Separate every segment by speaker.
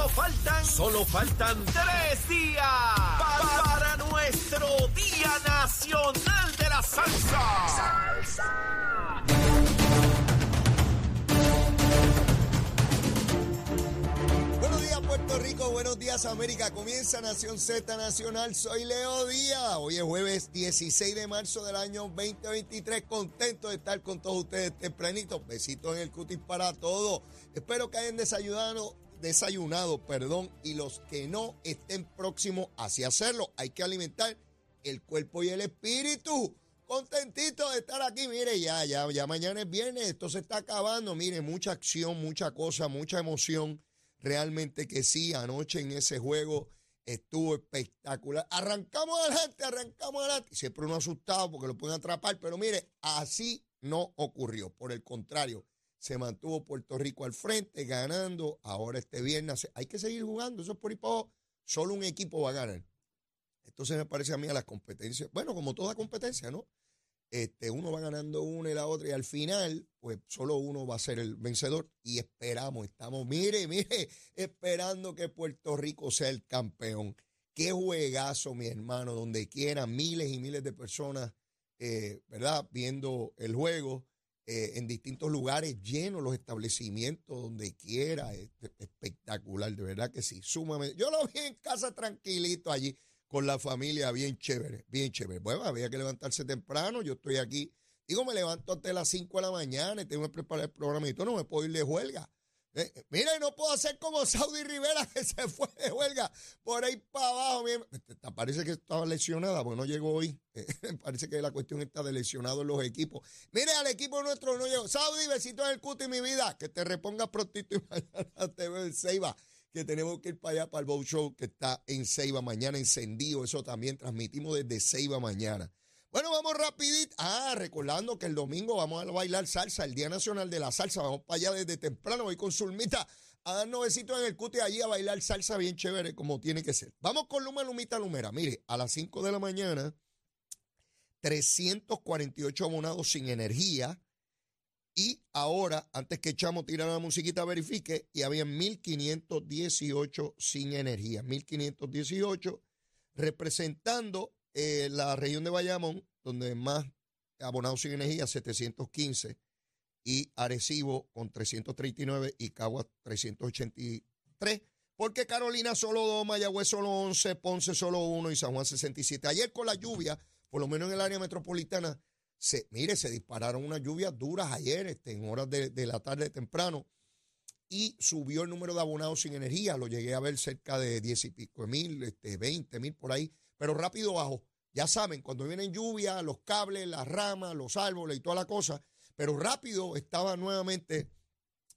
Speaker 1: Solo faltan, solo faltan tres días pa- para nuestro Día Nacional de la Salsa.
Speaker 2: Buenos días Puerto Rico, buenos días América. Comienza Nación Z Nacional. Soy Leo Díaz. Hoy es jueves 16 de marzo del año 2023. Contento de estar con todos ustedes tempranito. Besitos en el cutis para todos. Espero que hayan desayunado, desayunado, perdón, y los que no estén próximos hacia hacerlo. Hay que alimentar el cuerpo y el espíritu. Contentito de estar aquí, mire, ya, ya, ya mañana es viernes, esto se está acabando, mire, mucha acción, mucha cosa, mucha emoción. Realmente que sí, anoche en ese juego estuvo espectacular. Arrancamos adelante, arrancamos adelante. Siempre uno asustado porque lo pueden atrapar, pero mire, así no ocurrió. Por el contrario, se mantuvo Puerto Rico al frente, ganando. Ahora este viernes hay que seguir jugando. Eso es por abajo. Solo un equipo va a ganar. Entonces me parece a mí a las competencias, bueno, como toda competencia, ¿no? Este, uno va ganando una y la otra y al final, pues solo uno va a ser el vencedor y esperamos, estamos, mire, mire, esperando que Puerto Rico sea el campeón. Qué juegazo, mi hermano, donde quiera, miles y miles de personas, eh, ¿verdad? Viendo el juego eh, en distintos lugares, llenos los establecimientos, donde quiera, es- espectacular, de verdad que sí, sumamente. Yo lo vi en casa tranquilito allí con la familia, bien chévere, bien chévere. Bueno, había que levantarse temprano, yo estoy aquí. Digo, me levanto de las 5 de la mañana y tengo que preparar el programa y todo, no me puedo ir de huelga. Eh, eh, mira, y no puedo hacer como Saudi Rivera que se fue de huelga por ahí para abajo. mi herma- Te- te Parece que estaba lesionada, porque no llegó hoy. Eh, parece que la cuestión está de lesionado en los equipos. Mire, al equipo nuestro no llegó. Saudi, besito en el cuti, mi vida. Que te repongas prontito y mañana te veo en Ceiba que tenemos que ir para allá, para el Bow Show, que está en Ceiba mañana, encendido. Eso también transmitimos desde Ceiba mañana. Bueno, vamos rapidito. Ah, recordando que el domingo vamos a bailar salsa, el Día Nacional de la Salsa. Vamos para allá desde temprano, voy con Zulmita a darnos besitos en el cuti allí a bailar salsa bien chévere, como tiene que ser. Vamos con Luma, Lumita, Lumera. Mire, a las 5 de la mañana, 348 abonados sin energía. Y ahora, antes que Chamo tirara la musiquita, verifique, y había 1.518 sin energía. 1.518 representando eh, la región de Bayamón, donde más abonados sin energía, 715, y Arecibo con 339 y Caguas 383. Porque Carolina solo 2, Mayagüez solo 11, Ponce solo 1 y San Juan 67. Ayer con la lluvia, por lo menos en el área metropolitana, se, mire, se dispararon unas lluvias duras ayer, este, en horas de, de la tarde temprano, y subió el número de abonados sin energía. Lo llegué a ver cerca de 10 y pico mil, este, 20 mil por ahí, pero rápido bajo. Ya saben, cuando vienen lluvias, los cables, las ramas, los árboles y toda la cosa, pero rápido estaba nuevamente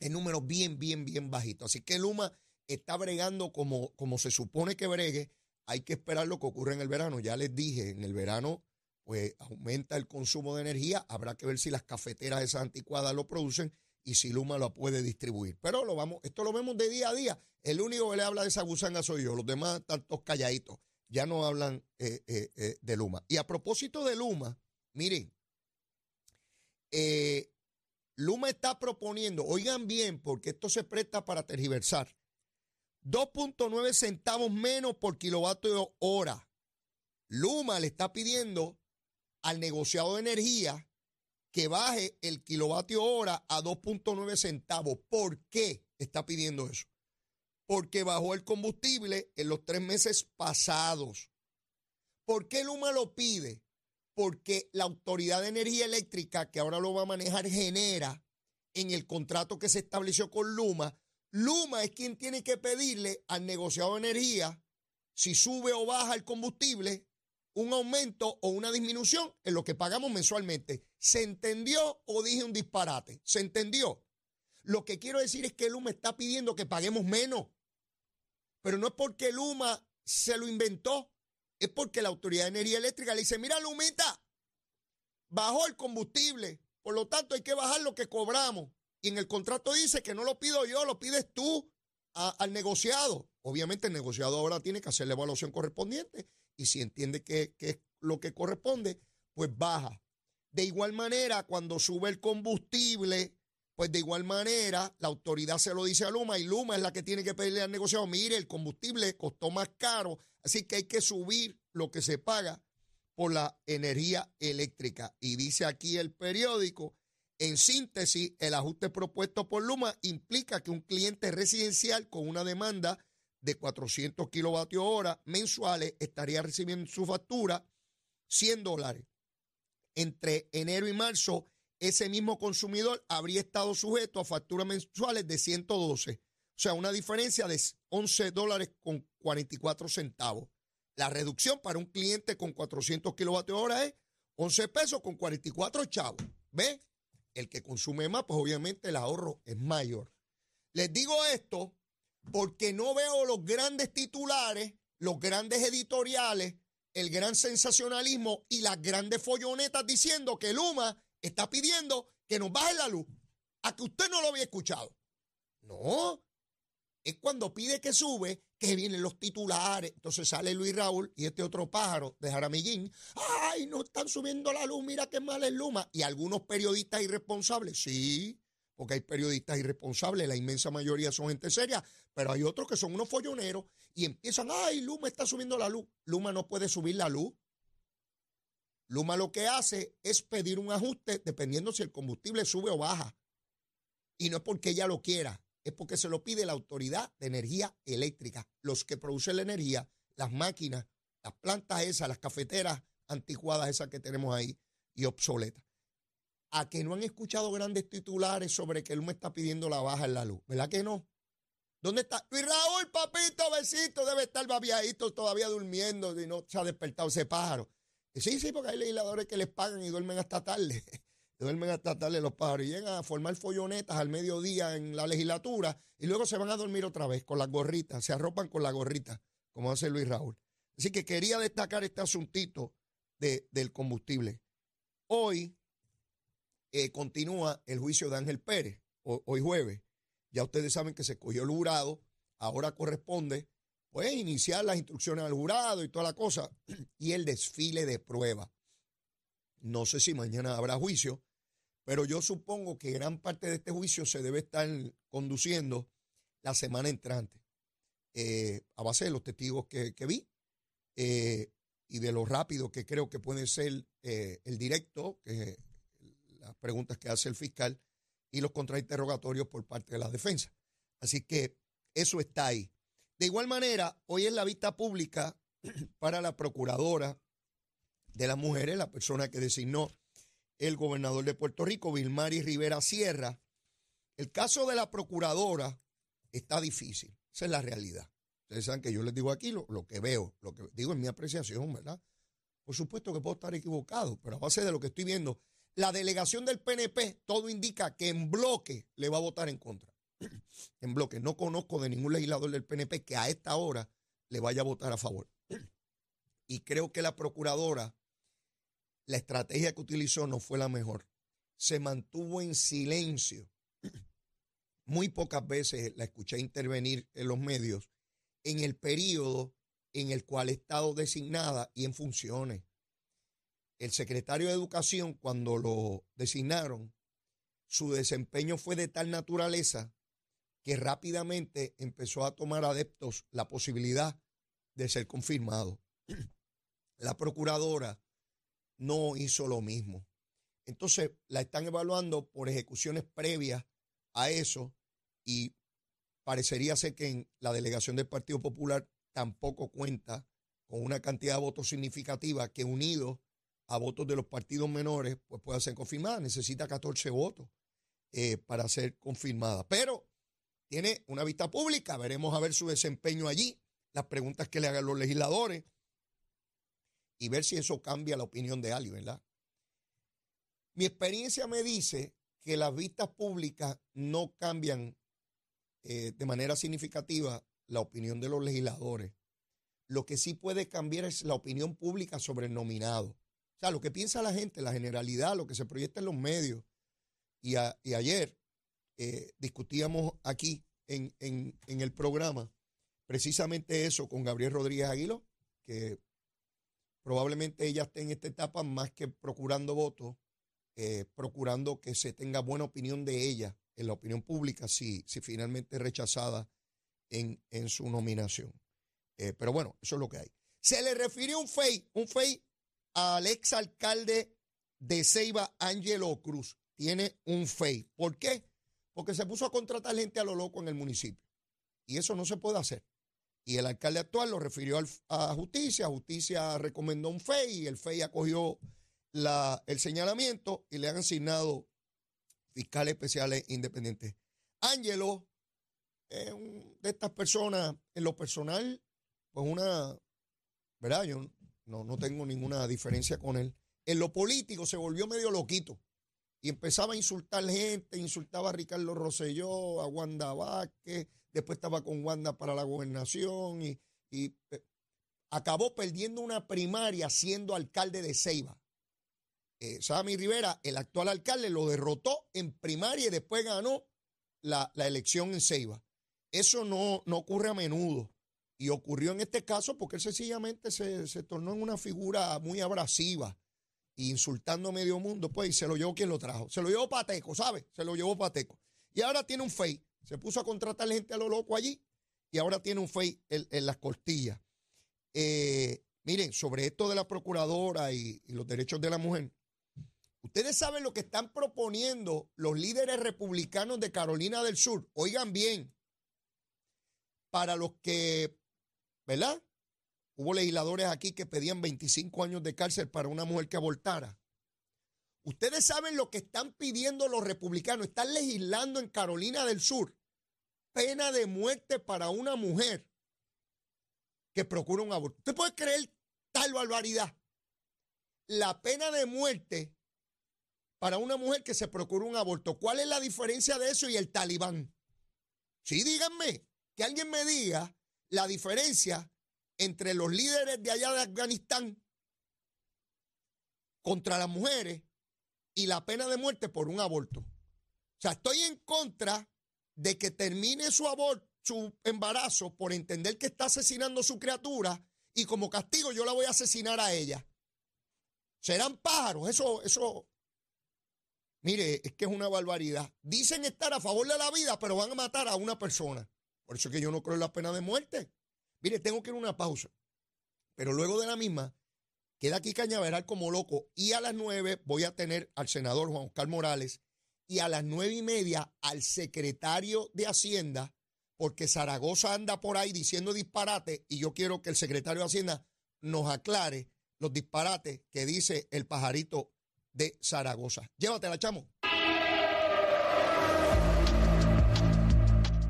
Speaker 2: en números bien, bien, bien bajitos. Así que Luma está bregando como, como se supone que bregue. Hay que esperar lo que ocurre en el verano. Ya les dije, en el verano pues aumenta el consumo de energía. Habrá que ver si las cafeteras esas anticuadas lo producen y si Luma lo puede distribuir. Pero lo vamos, esto lo vemos de día a día. El único que le habla de esa gusanga soy yo. Los demás están todos calladitos. Ya no hablan eh, eh, eh, de Luma. Y a propósito de Luma, miren, Luma está proponiendo, oigan bien, porque esto se presta para tergiversar, 2.9 centavos menos por kilovatio hora. Luma le está pidiendo al negociado de energía que baje el kilovatio hora a 2.9 centavos. ¿Por qué está pidiendo eso? Porque bajó el combustible en los tres meses pasados. ¿Por qué Luma lo pide? Porque la Autoridad de Energía Eléctrica, que ahora lo va a manejar, genera en el contrato que se estableció con Luma. Luma es quien tiene que pedirle al negociado de energía si sube o baja el combustible, un aumento o una disminución en lo que pagamos mensualmente. ¿Se entendió o dije un disparate? ¿Se entendió? Lo que quiero decir es que Luma está pidiendo que paguemos menos. Pero no es porque Luma se lo inventó, es porque la Autoridad de Energía Eléctrica le dice, mira Lumita, bajó el combustible, por lo tanto hay que bajar lo que cobramos. Y en el contrato dice que no lo pido yo, lo pides tú al negociado. Obviamente el negociado ahora tiene que hacer la evaluación correspondiente y si entiende que, que es lo que corresponde, pues baja. De igual manera, cuando sube el combustible, Pues de igual manera, la autoridad se lo dice a Luma y Luma es la que tiene que pedirle al negociado, mire, el combustible costó más caro, así que hay que subir lo que se paga por la energía eléctrica. Y dice aquí el periódico, en síntesis, el ajuste propuesto por Luma implica que un cliente residencial con una demanda de 400 kilovatios hora mensuales estaría recibiendo su factura 100 dólares. Entre enero y marzo, ese mismo consumidor habría estado sujeto a facturas mensuales de 112. O sea, una diferencia de 11 dólares con 44 centavos. La reducción para un cliente con 400 kilovatios hora es 11 pesos con 44 chavos. ¿Ve? El que consume más, pues obviamente el ahorro es mayor. Les digo esto porque no veo los grandes titulares, los grandes editoriales, el gran sensacionalismo y las grandes follonetas diciendo que Luma está pidiendo que nos baje la luz. A que usted no lo había escuchado. No. Es cuando pide que sube que vienen los titulares. Entonces sale Luis Raúl y este otro pájaro de Jaramillín. ¡Ay, no están subiendo la luz! Mira qué mal es Luma. Y algunos periodistas irresponsables. Sí, porque hay periodistas irresponsables, la inmensa mayoría son gente seria, pero hay otros que son unos folloneros y empiezan, ay, Luma está subiendo la luz. Luma no puede subir la luz. Luma lo que hace es pedir un ajuste dependiendo si el combustible sube o baja. Y no es porque ella lo quiera, es porque se lo pide la Autoridad de Energía Eléctrica, los que producen la energía, las máquinas, las plantas esas, las cafeteras anticuadas esas que tenemos ahí y obsoletas a que no han escuchado grandes titulares sobre que me está pidiendo la baja en la luz. ¿Verdad que no? ¿Dónde está? Luis Raúl, papito, besito, debe estar babiadito todavía durmiendo y no se ha despertado ese pájaro. Sí, sí, porque hay legisladores que les pagan y duermen hasta tarde. duermen hasta tarde los pájaros y llegan a formar follonetas al mediodía en la legislatura y luego se van a dormir otra vez con las gorritas, se arropan con la gorrita, como hace Luis Raúl. Así que quería destacar este asuntito de, del combustible. Hoy eh, continúa el juicio de Ángel Pérez, hoy jueves. Ya ustedes saben que se cogió el jurado, ahora corresponde pues iniciar las instrucciones al jurado y toda la cosa, y el desfile de prueba. No sé si mañana habrá juicio, pero yo supongo que gran parte de este juicio se debe estar conduciendo la semana entrante, eh, a base de los testigos que, vi eh, y de lo rápido que creo que puede ser el directo, las preguntas que hace el fiscal y los contrainterrogatorios por parte de la defensa. Así que eso está ahí. De igual manera, hoy es la vista pública para la procuradora de las mujeres, la persona que designó el gobernador de Puerto Rico, Vilmari Rivera Sierra. El caso de la procuradora está difícil, esa es la realidad. Ustedes saben que yo les digo aquí lo, lo que veo, lo que digo en mi apreciación, ¿verdad? Por supuesto que puedo estar equivocado, pero a base de lo que estoy viendo, la delegación del PNP, todo indica que en bloque le va a votar en contra. en bloque. No conozco de ningún legislador del PNP que a esta hora le vaya a votar a favor. y creo que la procuradora, la estrategia que utilizó no fue la mejor. Se mantuvo en silencio. Muy pocas veces la escuché intervenir en los medios en el periodo en el cual ha estado designada y en funciones el secretario de Educación, cuando lo designaron, su desempeño fue de tal naturaleza que rápidamente empezó a tomar adeptos la posibilidad de ser confirmado. La procuradora no hizo lo mismo. Entonces la están evaluando por ejecuciones previas a eso y parecería ser que en la delegación del Partido Popular tampoco cuenta con una cantidad de votos significativa que unidos a votos de los partidos menores, pues pueda ser confirmada. Necesita 14 votos eh, para ser confirmada. Pero tiene una vista pública, veremos a ver su desempeño allí, las preguntas que le hagan los legisladores y ver si eso cambia la opinión de alguien, ¿verdad? Mi experiencia me dice que las vistas públicas no cambian eh, de manera significativa la opinión de los legisladores. Lo que sí puede cambiar es la opinión pública sobre el nominado. O sea, lo que piensa la gente, la generalidad, lo que se proyecta en los medios. Y, ayer eh, discutíamos aquí en, el programa precisamente eso con Gabriel Rodríguez Aguilo, que probablemente ella esté en esta etapa más que procurando votos, eh, procurando que se tenga buena opinión de ella en la opinión pública si, si finalmente rechazada en, en su nominación. Eh, pero bueno, eso es lo que hay. Se le refirió un FEI, un FEI al ex alcalde de Ceiba, Ángelo Cruz. Tiene un FEI. ¿Por qué? Porque se puso a contratar gente a lo loco en el municipio. Y eso no se puede hacer. Y el alcalde actual lo refirió a justicia, justicia recomendó un FEI y el FEI acogió el señalamiento y le han asignado fiscales especiales independientes. Ángelo es de estas personas, en lo personal, pues una, ¿verdad? Yo no, no tengo ninguna diferencia con él. En lo político se volvió medio loquito y empezaba a insultar gente, insultaba a Ricardo Rosselló, a Wanda Vázquez, después estaba con Wanda para la gobernación y, eh, acabó perdiendo una primaria siendo alcalde de Ceiba. Eh, Sammy Rivera, el actual alcalde, lo derrotó en primaria y después ganó la, elección en Ceiba. Eso no, no, ocurre a menudo. Y ocurrió en este caso porque él sencillamente se, se tornó en una figura muy abrasiva, insultando a medio mundo, pues, y se lo llevó quien lo trajo. Se lo llevó Pateco, ¿sabe? Se lo llevó Pateco. Y ahora tiene un fake. Se puso a contratar gente a lo loco allí y ahora tiene un fake en, las costillas. Eh, miren, sobre esto de la procuradora y los derechos de la mujer, Ustedes saben lo que están proponiendo los líderes republicanos de Carolina del Sur. Oigan bien, para los que, ¿verdad? Hubo legisladores aquí que pedían 25 años de cárcel para una mujer que abortara. Ustedes saben lo que están pidiendo los republicanos. Están legislando en Carolina del Sur pena de muerte para una mujer que procura un aborto. ¿Usted puede creer tal barbaridad? La pena de muerte para una mujer que se procura un aborto. ¿Cuál es la diferencia de eso y el talibán? Sí, díganme, que alguien me diga la diferencia entre los líderes de allá de Afganistán contra las mujeres y la pena de muerte por un aborto. O sea, estoy en contra de que termine su aborto, su embarazo por entender que está asesinando a su criatura y como castigo yo la voy a asesinar a ella. Serán pájaros, eso, eso, Mire, es que es una barbaridad. Dicen estar a favor de la vida, pero van a matar a una persona. Por eso es que yo no creo en la pena de muerte. Mire, tengo que ir a una pausa. Pero luego de la misma, queda aquí Cañaveral como loco. Y a las nueve voy a tener al senador Juan Oscar Morales y a las nueve y media al secretario de Hacienda, porque Zaragoza anda por ahí diciendo disparate y yo quiero que el secretario de Hacienda nos aclare los disparates que dice el pajarito de Zaragoza. Llévatela, chamo.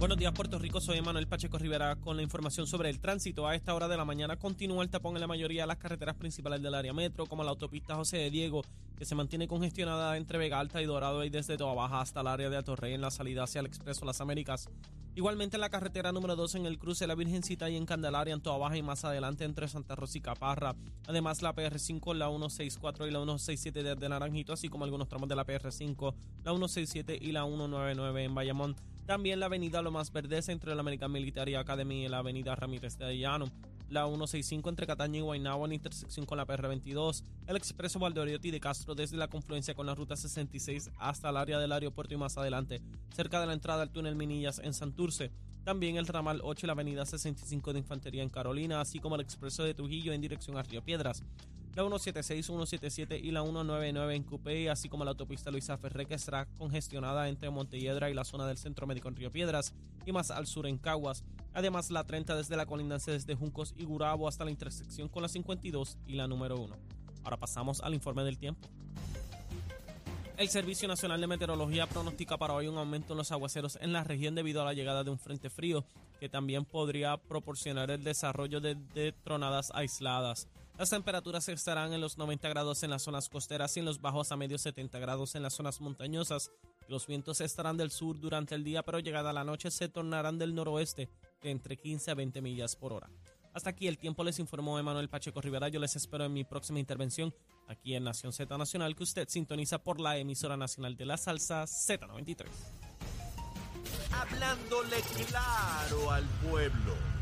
Speaker 3: Buenos días, Puerto Rico. Soy Manuel Pacheco Rivera con la información sobre el tránsito. A esta hora de la mañana continúa el tapón en la mayoría de las carreteras principales del área metro, como la autopista José de Diego, que se mantiene congestionada entre Vega Alta y Dorado y desde Toa Baja hasta el área de Atorrey en la salida hacia el Expreso Las Américas. Igualmente en la carretera número 2 en el cruce la Virgencita y en Candelaria, en Toa Baja y más adelante entre Santa Rosa y Caparra. Además la PR5, la 164 y la 167 desde Naranjito, así como algunos tramos de la PR5, la 167 y la 199 en Bayamón. También la avenida Lomas Verdes entre la American Military Academy y la avenida Ramírez de Llano la 165 entre Cataño y Guaynabo en intersección con la PR22, el expreso Valdoriotti de Castro desde la confluencia con la ruta 66 hasta el área del aeropuerto y más adelante, cerca de la entrada al túnel Minillas en Santurce. También el ramal 8 y la avenida 65 de Infantería en Carolina, así como el expreso de Trujillo en dirección a Río Piedras la 176, 177 y la 199 en Cupey, así como la autopista Luisa Ferré, que estará congestionada entre Montelledra y la zona del Centro Médico en Río Piedras, y más al sur en Caguas. Además, la 30 desde la colindancia desde Juncos y Gurabo hasta la intersección con la 52 y la número 1. Ahora pasamos al informe del tiempo. El Servicio Nacional de Meteorología pronostica para hoy un aumento en los aguaceros en la región debido a la llegada de un frente frío que también podría proporcionar el desarrollo de tronadas aisladas. Las temperaturas estarán en los 90 grados en las zonas costeras y en los bajos a medios 70 grados en las zonas montañosas. Los vientos estarán del sur durante el día, pero llegada la noche se tornarán del noroeste de entre 15 a 20 millas por hora. Hasta aquí el tiempo les informó Emanuel Pacheco Rivera. Yo les espero en mi próxima intervención aquí en Nación Z Nacional, que usted sintoniza por la emisora nacional de la salsa Z93.
Speaker 1: Hablándole claro al pueblo.